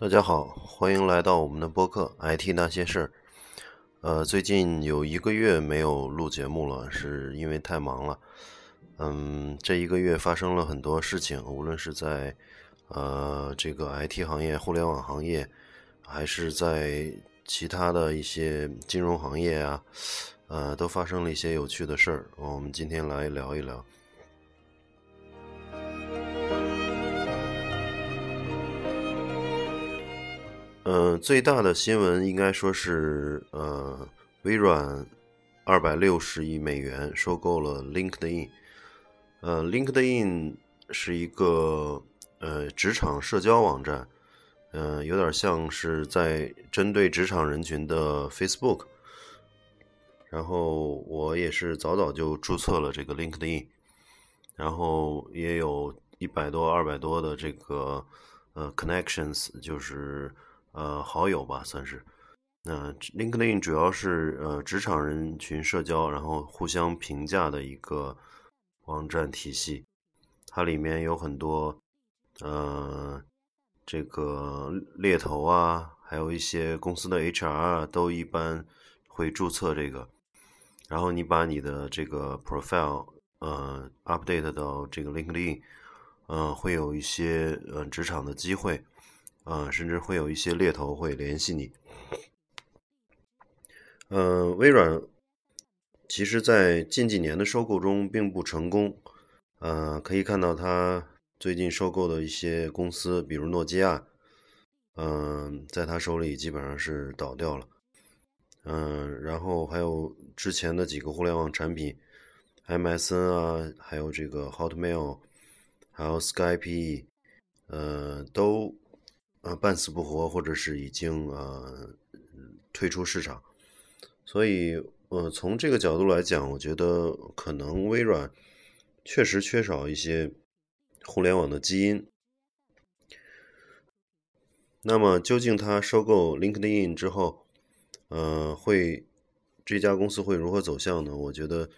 大家好，欢迎来到我们的播客《IT 那些事儿》。呃，最近有一个月没有录节目了，是因为太忙了。嗯，这一个月发生了很多事情，无论是在呃这个 IT 行业、互联网行业，还是在其他的一些金融行业啊，呃，都发生了一些有趣的事儿。我们今天来聊一聊。嗯，最大的新闻应该说是，呃，微软二百六十亿美元收购了 LinkedIn。呃，LinkedIn 是一个呃职场社交网站，嗯，有点像是在针对职场人群的 Facebook。然后我也是早早就注册了这个 LinkedIn，然后也有一百多、二百多的这个呃 connections，就是。呃，好友吧，算是。那 LinkedIn 主要是呃职场人群社交，然后互相评价的一个网站体系。它里面有很多呃这个猎头啊，还有一些公司的 HR，都一般会注册这个。然后你把你的这个 profile 呃 update 到这个 LinkedIn，嗯，会有一些呃职场的机会。啊，甚至会有一些猎头会联系你。嗯，微软其实，在近几年的收购中并不成功。呃，可以看到它最近收购的一些公司，比如诺基亚，嗯，在他手里基本上是倒掉了。嗯，然后还有之前的几个互联网产品，MSN 啊，还有这个 Hotmail，还有 Skype，呃，都。呃，半死不活，或者是已经呃退出市场，所以呃从这个角度来讲，我觉得可能微软确实缺少一些互联网的基因。那么究竟它收购 LinkedIn 之后，呃会这家公司会如何走向呢？我觉得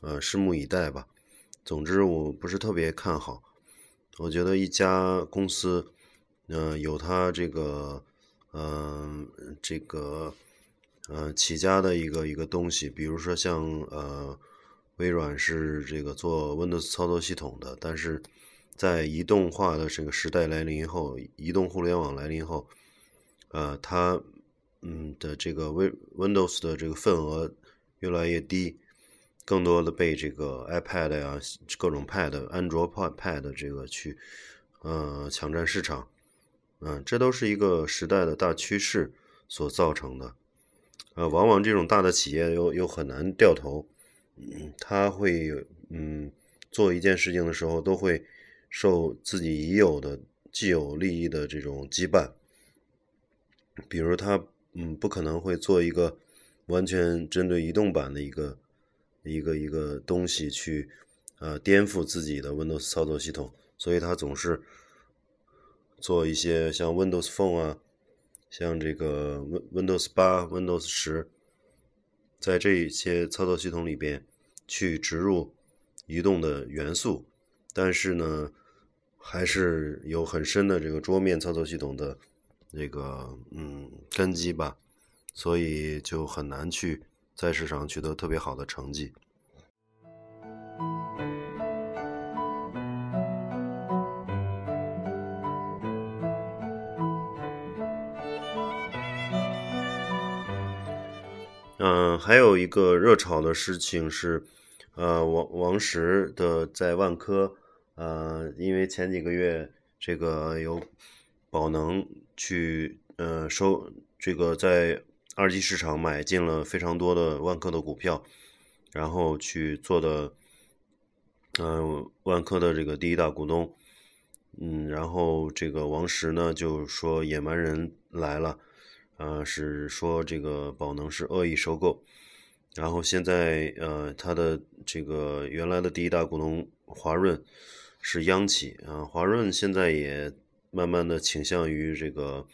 呃拭目以待吧。总之我不是特别看好，我觉得一家公司。嗯，有它这个，嗯，这个，呃，起家的一个一个东西，比如说像呃，微软是这个做 Windows 操作系统的，但是在移动化的这个时代来临后，移动互联网来临后，呃，它嗯的这个 Win Windows 的这个份额越来越低，更多的被这个 iPad 呀、各种 Pad、安卓 Pad 这个去呃抢占市场。嗯，这都是一个时代的大趋势所造成的。呃，往往这种大的企业又又很难掉头，嗯，他会嗯做一件事情的时候，都会受自己已有的既有利益的这种羁绊。比如他嗯不可能会做一个完全针对移动版的一个一个一个东西去呃颠覆自己的 Windows 操作系统，所以他总是。做一些像 Windows Phone 啊，像这个 Windows 八、Windows 十，在这些操作系统里边去植入移动的元素，但是呢，还是有很深的这个桌面操作系统的这个嗯根基吧，所以就很难去在市场取得特别好的成绩。嗯，还有一个热炒的事情是，呃，王王石的在万科，呃，因为前几个月这个有宝能去，呃，收这个在二级市场买进了非常多的万科的股票，然后去做的，嗯，万科的这个第一大股东，嗯，然后这个王石呢就说野蛮人来了。呃，是说这个宝能是恶意收购，然后现在呃，它的这个原来的第一大股东华润是央企啊，华润现在也慢慢的倾向于这个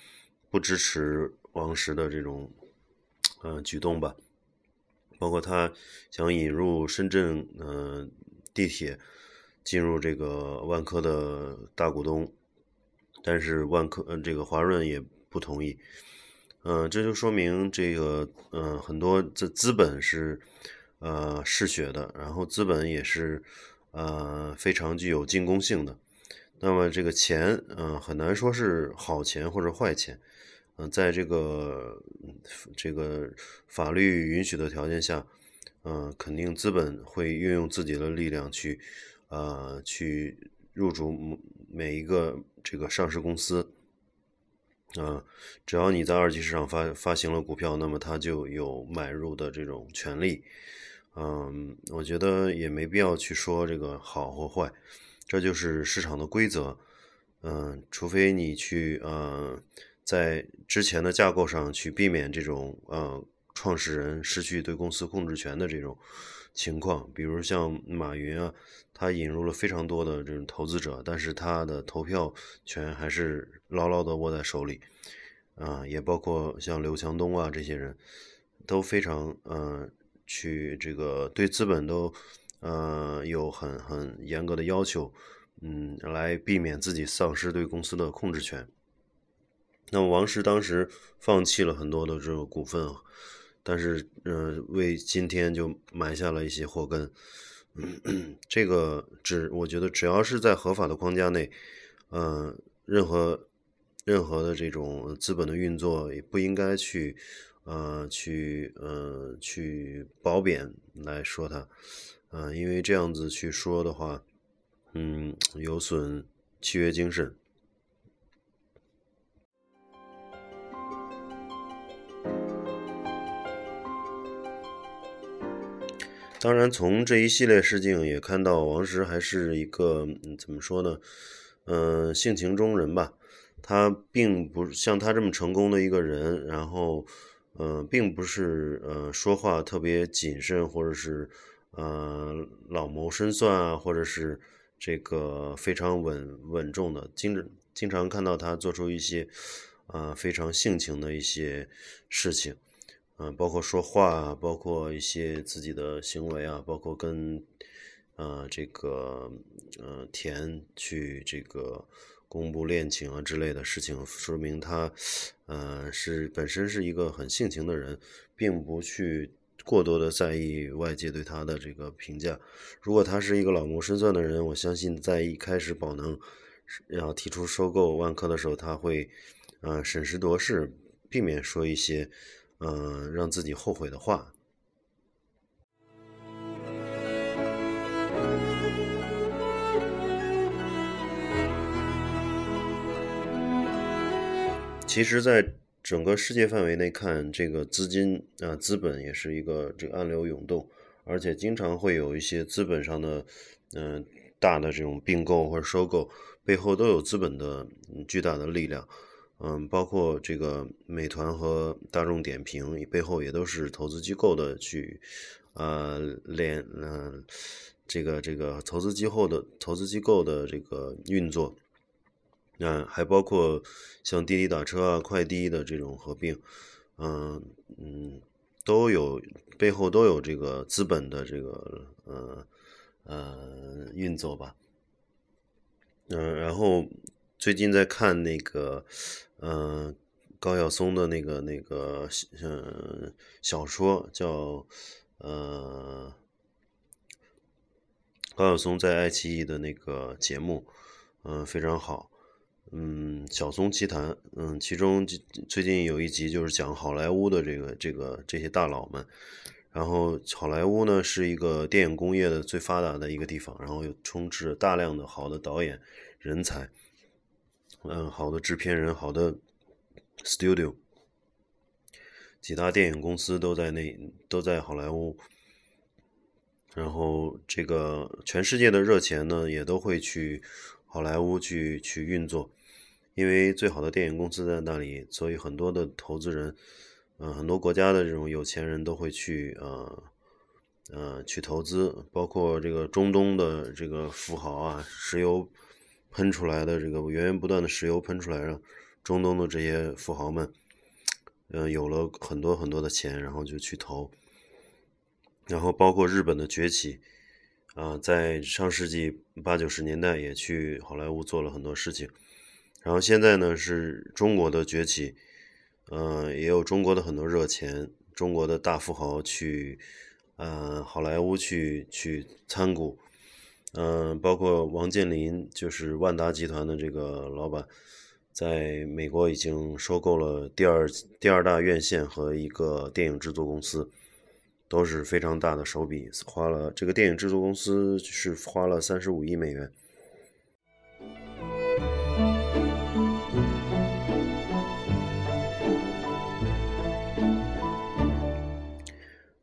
不支持王石的这种呃举动吧，包括他想引入深圳呃地铁进入这个万科的大股东但是万科呃这个华润也不同意。嗯，这就说明这个嗯很多资资本是呃嗜血的，然后资本也是呃非常具有进攻性的。那么这个钱，嗯，很难说是好钱或者坏钱，嗯，在这个这个法律允许的条件下，嗯，肯定资本会运用自己的力量去，呃，去入主每一个这个上市公司，啊，只要你在二级市场发发行了股票，那么它就有买入的这种权利，嗯，我觉得也没必要去说这个好或坏。这就是市场的规则，嗯，除非你去呃，在之前的架构上去避免这种呃创始人失去对公司控制权的这种情况，比如像马云啊，他引入了非常多的这种投资者，但是他的投票权还是牢牢的握在手里，啊，也包括像刘强东啊这些人，都非常呃去这个对资本都。呃，有很很严格的要求，嗯，来避免自己丧失对公司的控制权。那么王石当时放弃了很多的这个股份，但是，嗯，为今天就埋下了一些祸根。这个只我觉得只要是在合法的框架内，嗯，任何任何的这种资本的运作也不应该去，呃，去，呃，去褒贬来说它。啊，因为这样子去说的话，嗯，有损契约精神。当然，从这一系列事情也看到，王石还是一个怎么说呢？嗯，性情中人吧。他并不像他这么成功的一个人，然后，嗯，并不是呃说话特别谨慎，或者是。呃，老谋深算啊，或者是这个非常稳稳重的，经经常看到他做出一些啊非常性情的一些事情，嗯，包括说话，包括一些自己的行为啊，包括跟呃这个呃田去这个公布恋情啊之类的事情，说明他呃是本身是一个很性情的人，并不去。过多的在意外界对他的这个评价。如果他是一个老谋深算的人，我相信在一开始宝能要提出收购万科的时候，他会呃审时度势，避免说一些嗯让自己后悔的话。其实，在整个世界范围内看，这个资金啊，资本也是一个这个暗流涌动，而且经常会有一些资本上的，嗯，大的这种并购或者收购，背后都有资本的巨大的力量，嗯，包括这个美团和大众点评背后也都是投资机构的去，呃，连，嗯，这个这个投资机构的投资机构的这个运作。嗯，还包括像滴滴打车啊、快滴的这种合并，嗯嗯，都有背后都有这个资本的这个呃呃运作吧。嗯，然后最近在看那个嗯高晓松的那个那个嗯小说，叫呃高晓松在爱奇艺的那个节目，嗯非常好。嗯，小松奇谈，嗯，其中最近有一集就是讲好莱坞的这个这个这些大佬们，然后好莱坞呢是一个电影工业的最发达的一个地方，然后又充斥着大量的好的导演人才，嗯，好的制片人，好的 studio，几大电影公司都在那都在好莱坞，然后这个全世界的热钱呢也都会去好莱坞去去运作。因为最好的电影公司在那里，所以很多的投资人，嗯，很多国家的这种有钱人都会去，呃，呃，去投资，包括这个中东的这个富豪啊，石油喷出来的这个源源不断的石油喷出来，让中东的这些富豪们，嗯，有了很多很多的钱，然后就去投，然后包括日本的崛起，啊，在上世纪八九十年代也去好莱坞做了很多事情。然后现在呢是中国的崛起，嗯，也有中国的很多热钱，中国的大富豪去，呃，好莱坞去去参股，嗯，包括王健林，就是万达集团的这个老板，在美国已经收购了第二第二大院线和一个电影制作公司。都是非常大的手笔，花了这个电影制作公司是花了三十五亿美元。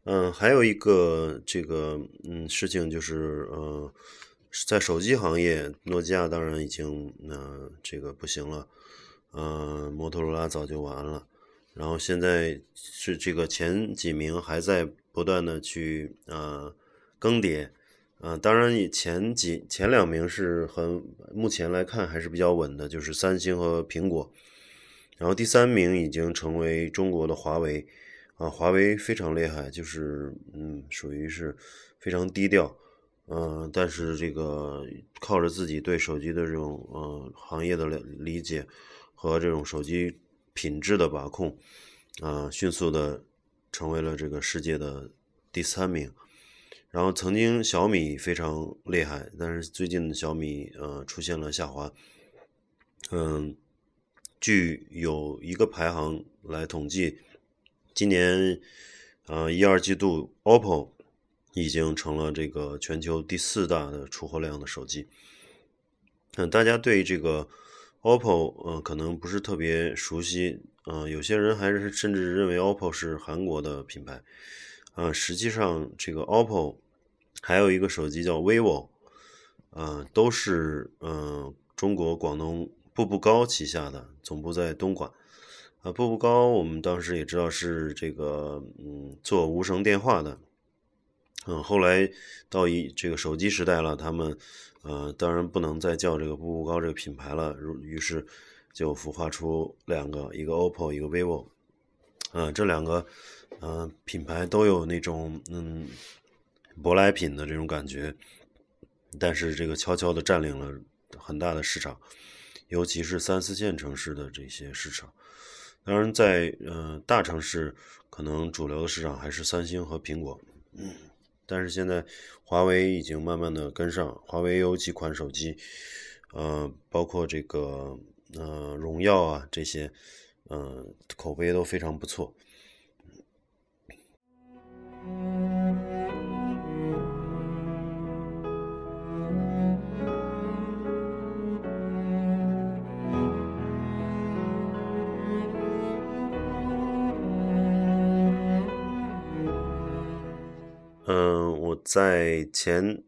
嗯，还有一个这个嗯事情就是，呃，在手机行业，诺基亚当然已经呃这个不行了，呃，摩托罗拉早就完了，然后现在是这个前几名还在。不断的去呃更迭，啊，当然以前几前两名是很目前来看还是比较稳的，就是三星和苹果，然后第三名已经成为中国的华为，啊，华为非常厉害，就是嗯属于是非常低调，嗯，但是这个靠着自己对手机的这种呃行业的了理解和这种手机品质的把控，啊，迅速的。成为了这个世界的第三名，然后曾经小米非常厉害，但是最近小米呃出现了下滑。嗯，据有一个排行来统计，今年呃一二季度，OPPO 已经成了这个全球第四大的出货量的手机。嗯，大家对这个 OPPO 呃可能不是特别熟悉。嗯，有些人还是甚至认为 OPPO 是韩国的品牌，啊，实际上这个 OPPO 还有一个手机叫 vivo，呃，都是嗯中国广东步步高旗下的，总部在东莞，啊，步步高我们当时也知道是这个嗯做无绳电话的，嗯，后来到一这个手机时代了，他们呃当然不能再叫这个步步高这个品牌了，于是。就孵化出两个，一个 OPPO，一个 vivo，这两个，呃，品牌都有那种嗯舶来品的这种感觉，但是这个悄悄的占领了很大的市场，尤其是三四线城市的这些市场。当然，在呃大城市，可能主流的市场还是三星和苹果，但是现在华为已经慢慢的跟上，华为有几款手机，呃，包括这个。呃，荣耀啊，这些，嗯，口碑都非常不错。嗯我在前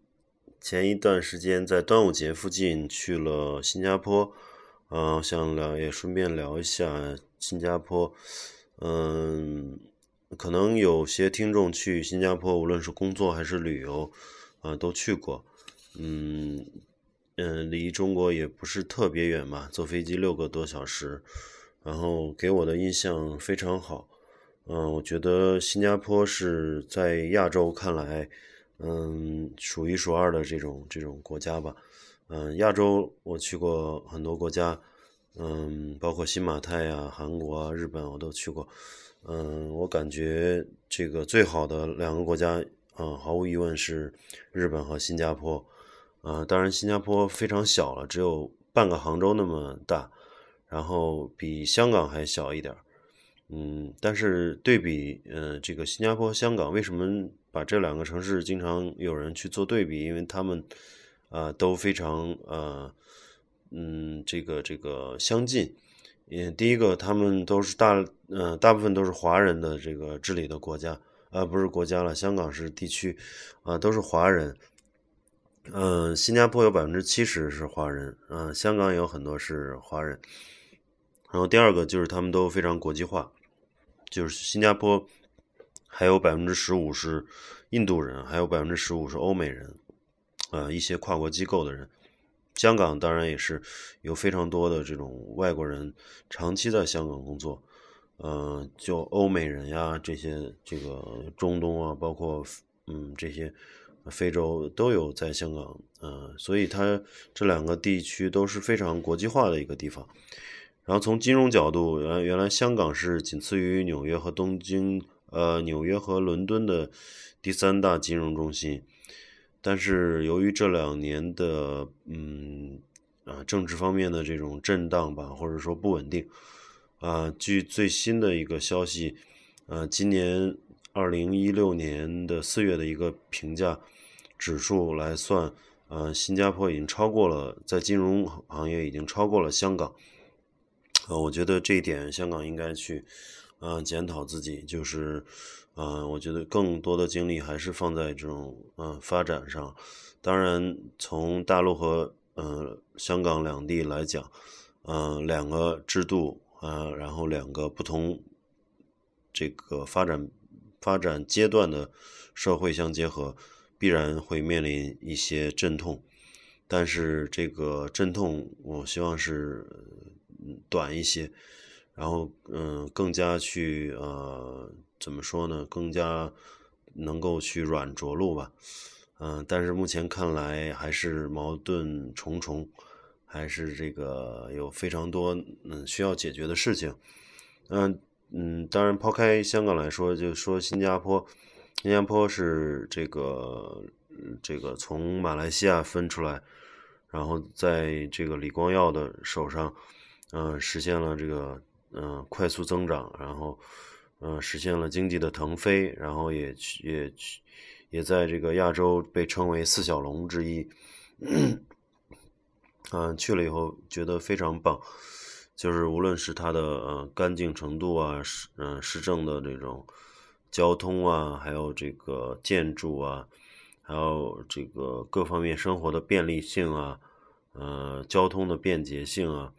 前一段时间在端午节附近去了新加坡。嗯，想聊也顺便聊一下新加坡。嗯，可能有些听众去新加坡，无论是工作还是旅游，啊，都去过。嗯嗯，离中国也不是特别远嘛，坐飞机六个多小时。然后给我的印象非常好。嗯，我觉得新加坡是在亚洲看来，嗯，数一数二的这种这种国家吧。嗯，亚洲我去过很多国家，嗯，包括新马泰呀、韩国啊、日本我都去过。嗯，我感觉这个最好的两个国家，嗯，毫无疑问是日本和新加坡。啊，当然新加坡非常小了，只有半个杭州那么大，然后比香港还小一点嗯，但是对比，呃，这个新加坡、香港，为什么把这两个城市经常有人去做对比？因为他们。啊，都非常呃，嗯，这个这个相近。嗯，第一个，他们都是大，呃，大部分都是华人的这个治理的国家，啊，不是国家了，香港是地区，啊，都是华人。嗯，新加坡有百分之七十是华人，嗯，香港有很多是华人。然后第二个就是他们都非常国际化，就是新加坡还有百分之十五是印度人，还有百分之十五是欧美人。呃，一些跨国机构的人，香港当然也是有非常多的这种外国人长期在香港工作，呃，就欧美人呀，这些这个中东啊，包括嗯这些非洲都有在香港，呃，所以它这两个地区都是非常国际化的一个地方。然后从金融角度，原原来香港是仅次于纽约和东京，呃，纽约和伦敦的第三大金融中心。但是由于这两年的，嗯，啊，政治方面的这种震荡吧，或者说不稳定，啊，据最新的一个消息，呃，今年二零一六年的四月的一个评价指数来算，呃，新加坡已经超过了，在金融行业已经超过了香港。呃，我觉得这一点香港应该去，嗯，检讨自己，就是，嗯，我觉得更多的精力还是放在这种，嗯，发展上。当然，从大陆和，嗯，香港两地来讲，嗯，两个制度，啊，然后两个不同，这个发展发展阶段的社会相结合，必然会面临一些阵痛。但是这个阵痛，我希望是。短一些，然后嗯，更加去呃，怎么说呢？更加能够去软着陆吧，嗯，但是目前看来还是矛盾重重，还是这个有非常多嗯需要解决的事情，嗯嗯，当然抛开香港来说，就说新加坡，新加坡是这个这个从马来西亚分出来，然后在这个李光耀的手上。嗯，实现了这个嗯快速增长，然后嗯实现了经济的腾飞，然后也去也去也在这个亚洲被称为四小龙之一。嗯，去了以后觉得非常棒，就是无论是它的呃干净程度啊，嗯市政的这种交通啊，还有这个建筑啊，还有这个各方面生活的便利性啊，呃交通的便捷性啊。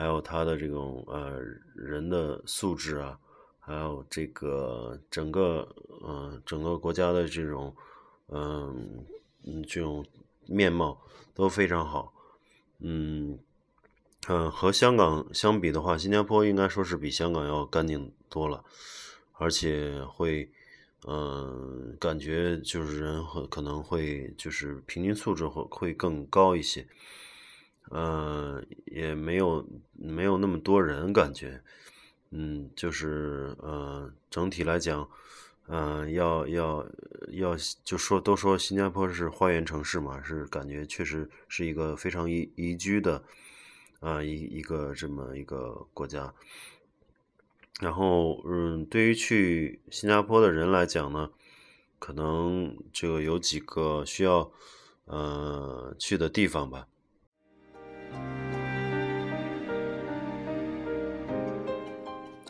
还有他的这种呃人的素质啊，还有这个整个嗯整个国家的这种嗯嗯这种面貌都非常好，嗯嗯和香港相比的话，新加坡应该说是比香港要干净多了，而且会嗯感觉就是人可能会就是平均素质会会更高一些。呃，也没有没有那么多人感觉，嗯，就是呃，整体来讲，嗯，要要要就说都说新加坡是花园城市嘛，是感觉确实是一个非常宜宜居的啊一一个这么一个国家。然后，嗯，对于去新加坡的人来讲呢，可能这个有几个需要呃去的地方吧。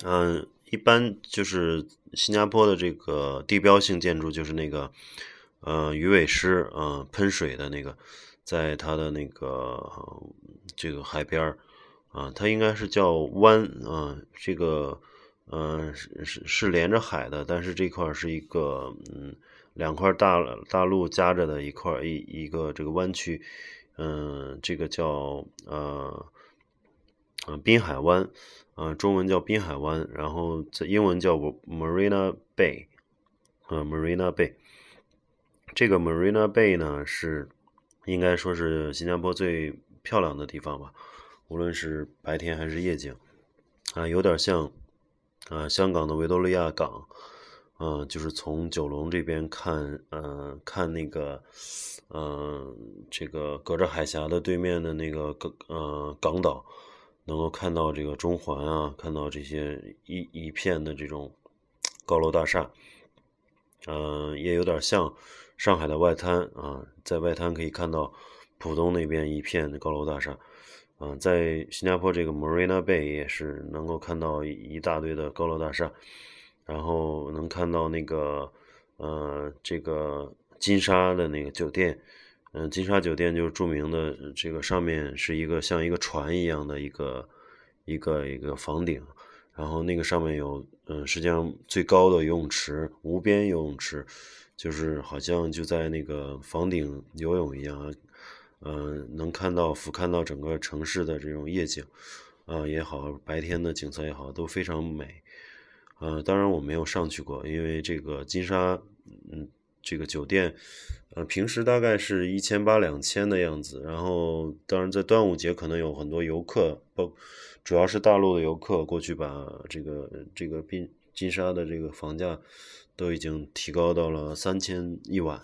嗯，一般就是新加坡的这个地标性建筑，就是那个呃鱼尾狮，呃喷水的那个，在它的那个这个海边儿啊，它应该是叫湾啊，这个呃是是连着海的，但是这块是一个嗯两块大大陆夹着的一块一一个这个湾区，嗯，这个叫呃嗯滨海湾。啊，中文叫滨海湾，然后在英文叫 Marina Bay，啊，Marina Bay。这个 Marina Bay 呢，是应该说是新加坡最漂亮的地方吧，无论是白天还是夜景，啊，有点像啊香港的维多利亚港，嗯，就是从九龙这边看，嗯，看那个，嗯，这个隔着海峡的对面的那个港，呃，港岛。能够看到这个中环啊，看到这些一一片的这种高楼大厦，嗯，也有点像上海的外滩啊，在外滩可以看到浦东那边一片的高楼大厦，嗯，在新加坡这个 Marina Bay 也是能够看到一大堆的高楼大厦，然后能看到那个呃这个金沙的那个酒店。嗯，金沙酒店就是著名的，这个上面是一个像一个船一样的一个一个一个房顶，然后那个上面有，嗯，实际上最高的游泳池，无边游泳池，就是好像就在那个房顶游泳一样，嗯，能看到俯瞰到整个城市的这种夜景，啊也好，白天的景色也好，都非常美，呃，当然我没有上去过，因为这个金沙，嗯。这个酒店，呃，平时大概是一千八两千的样子。然后，当然在端午节可能有很多游客，包主要是大陆的游客过去，把这个这个金金沙的这个房价都已经提高到了三千一晚。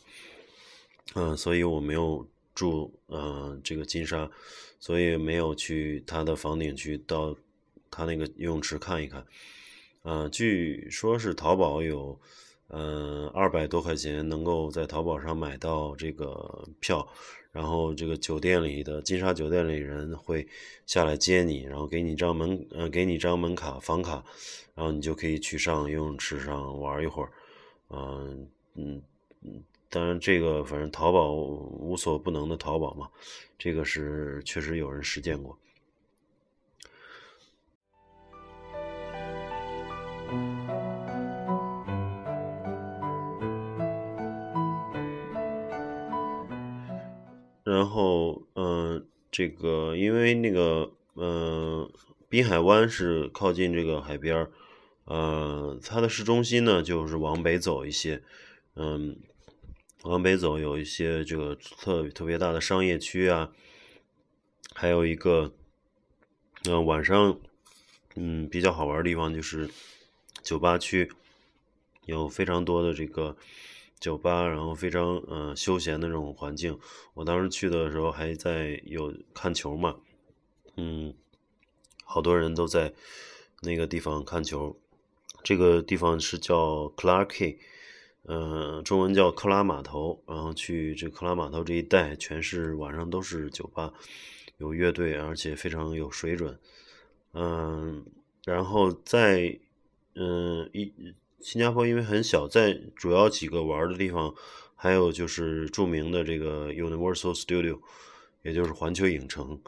嗯，所以我没有住呃这个金沙，所以没有去他的房顶去到他那个游泳池看一看。嗯，据说是淘宝有。嗯，二百多块钱能够在淘宝上买到这个票，然后这个酒店里的金沙酒店里人会下来接你，然后给你一张门，呃，给你一张门卡房卡，然后你就可以去上游泳池上玩一会儿。嗯嗯嗯，当然这个反正淘宝无所不能的淘宝嘛，这个是确实有人实践过。然后，嗯，这个因为那个，嗯，滨海湾是靠近这个海边儿，呃，它的市中心呢就是往北走一些，嗯，往北走有一些这个特特别大的商业区啊，还有一个，嗯，晚上，嗯，比较好玩的地方就是酒吧区，有非常多的这个。酒吧，然后非常嗯休闲的这种环境。我当时去的时候还在有看球嘛，嗯，好多人都在那个地方看球。这个地方是叫 Clark，嗯，中文叫克拉码头。然后去这克拉码头这一带，全是晚上都是酒吧，有乐队，而且非常有水准。嗯，然后在嗯一。新加坡因为很小，在主要几个玩的地方，还有就是著名的这个 Universal Studio，也就是环球影城。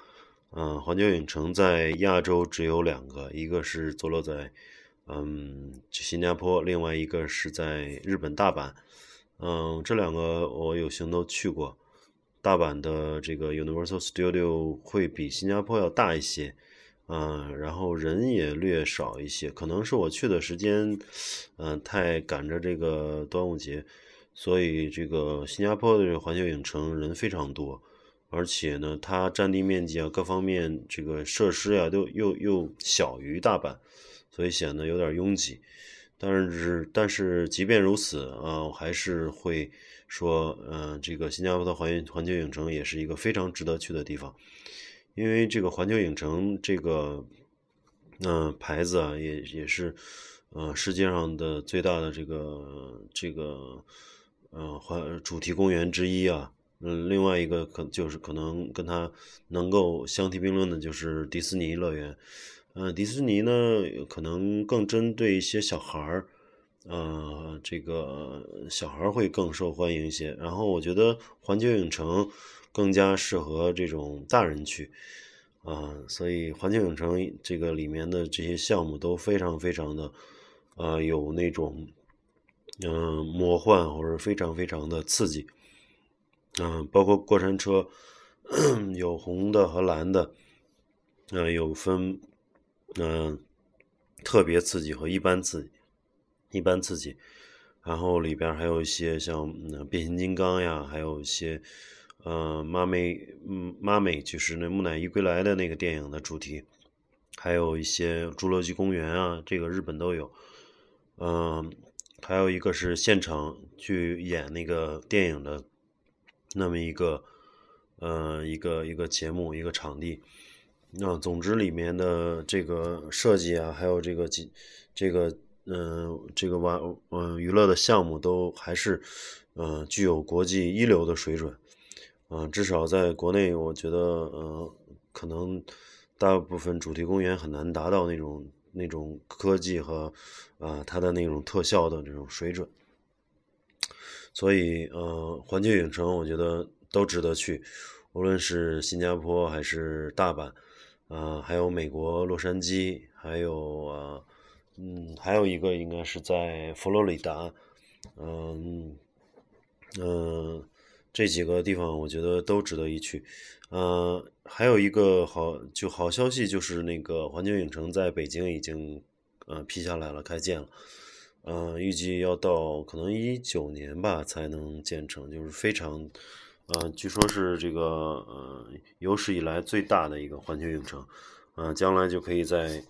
嗯，环球影城在亚洲只有两个，一个是坐落在嗯新加坡，另外一个是在日本大阪。嗯，这两个我有幸都去过。大阪的这个 Universal Studio 会比新加坡要大一些。嗯，然后人也略少一些，可能是我去的时间，嗯，太赶着这个端午节，所以这个新加坡的这个环球影城人非常多，而且呢，它占地面积啊，各方面这个设施呀，都又又小于大阪，所以显得有点拥挤。但是，但是即便如此啊，我还是会说，嗯，这个新加坡的环环球影城也是一个非常值得去的地方。因为这个环球影城这个，嗯，牌子啊，也也是，呃，世界上的最大的这个这个，呃，环主题公园之一啊。嗯，另外一个可就是可能跟它能够相提并论的，就是迪士尼乐园。嗯，迪士尼呢，可能更针对一些小孩儿，呃，这个小孩儿会更受欢迎一些。然后我觉得环球影城。更加适合这种大人去，啊，所以环球影城这个里面的这些项目都非常非常的，呃，有那种，嗯，魔幻或者非常非常的刺激，嗯，包括过山车，有红的和蓝的，嗯，有分，嗯，特别刺激和一般刺激，一般刺激，然后里边还有一些像变形金刚呀，还有一些。呃，妈美，嗯，妈美就是那木乃伊归来的那个电影的主题，还有一些侏罗纪公园啊，这个日本都有。嗯，还有一个是现场去演那个电影的那么一个，呃，一个一个节目，一个场地。那总之里面的这个设计啊，还有这个几这个嗯这个玩嗯娱乐的项目都还是嗯具有国际一流的水准。嗯，至少在国内，我觉得，呃，可能大部分主题公园很难达到那种那种科技和啊它的那种特效的这种水准。所以，呃，环球影城我觉得都值得去，无论是新加坡还是大阪，啊，还有美国洛杉矶，还有啊，嗯，还有一个应该是在佛罗里达，嗯，嗯。这几个地方我觉得都值得一去，呃，还有一个好就好消息就是那个环球影城在北京已经呃批下来了，开建了，呃，预计要到可能一九年吧才能建成，就是非常，呃，据说是这个呃有史以来最大的一个环球影城，呃，将来就可以在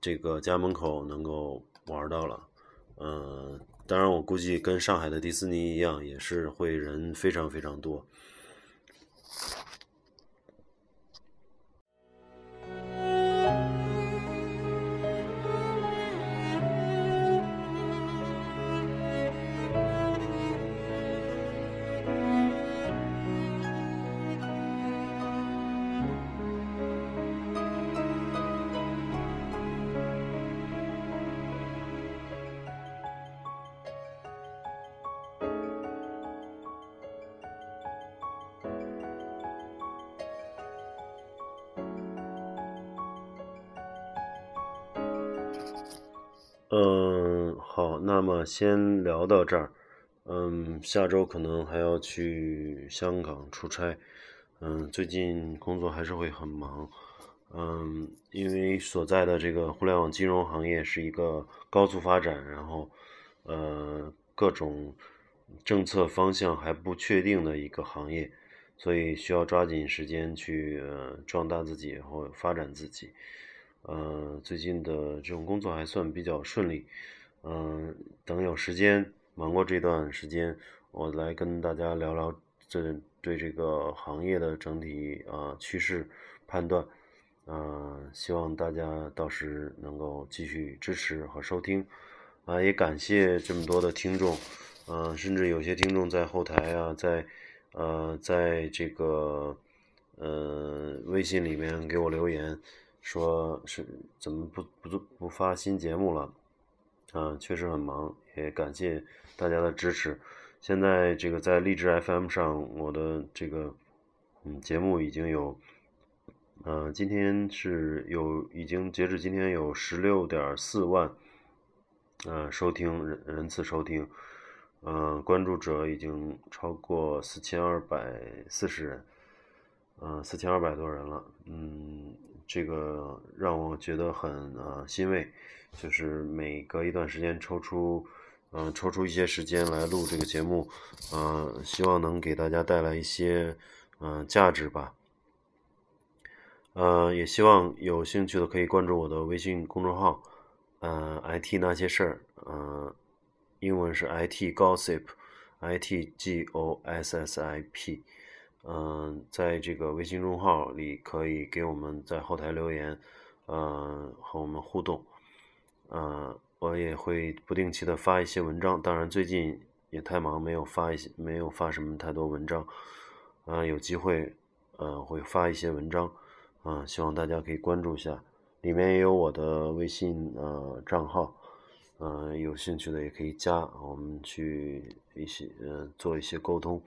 这个家门口能够玩到了，呃，当然我估计跟上海的迪士尼一样，也是会人非常非常多。好，那么先聊到这儿。嗯，下周可能还要去香港出差。嗯，最近工作还是会很忙。嗯，因为所在的这个互联网金融行业是一个高速发展，然后呃各种政策方向还不确定的一个行业，所以需要抓紧时间去呃壮大自己，然后发展自己。呃，最近的这种工作还算比较顺利，嗯，等有时间忙过这段时间，我来跟大家聊聊这对这个行业的整体啊趋势判断，嗯，希望大家到时能够继续支持和收听，啊，也感谢这么多的听众，嗯，甚至有些听众在后台啊，在呃，在这个呃微信里面给我留言。说是怎么不不不发新节目了？啊，确实很忙，也感谢大家的支持。现在这个在荔枝 FM 上，我的这个嗯节目已经有，嗯，今天是有已经截止今天有十六点四万，嗯，收听人人次收听，嗯，关注者已经超过四千二百四十人，嗯，四千二百多人了，嗯。这个让我觉得很呃欣慰，就是每隔一段时间抽出，嗯，抽出一些时间来录这个节目，嗯，希望能给大家带来一些嗯价值吧，呃，也希望有兴趣的可以关注我的微信公众号，嗯，IT 那些事儿，嗯，英文是 IT Gossip，I T G O S S I P。嗯，在这个微信公众号里可以给我们在后台留言，嗯，和我们互动，嗯，我也会不定期的发一些文章，当然最近也太忙，没有发一些，没有发什么太多文章，嗯，有机会，嗯，会发一些文章，嗯，希望大家可以关注一下，里面也有我的微信呃账号，嗯，有兴趣的也可以加，我们去一些嗯做一些沟通。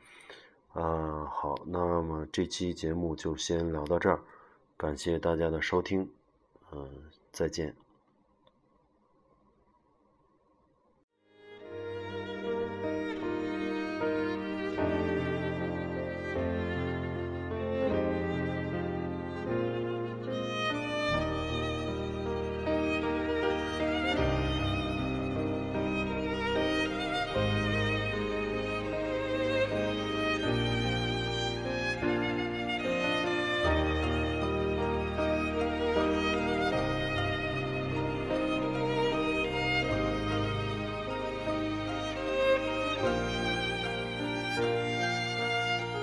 啊，好，那么这期节目就先聊到这儿，感谢大家的收听，嗯，再见。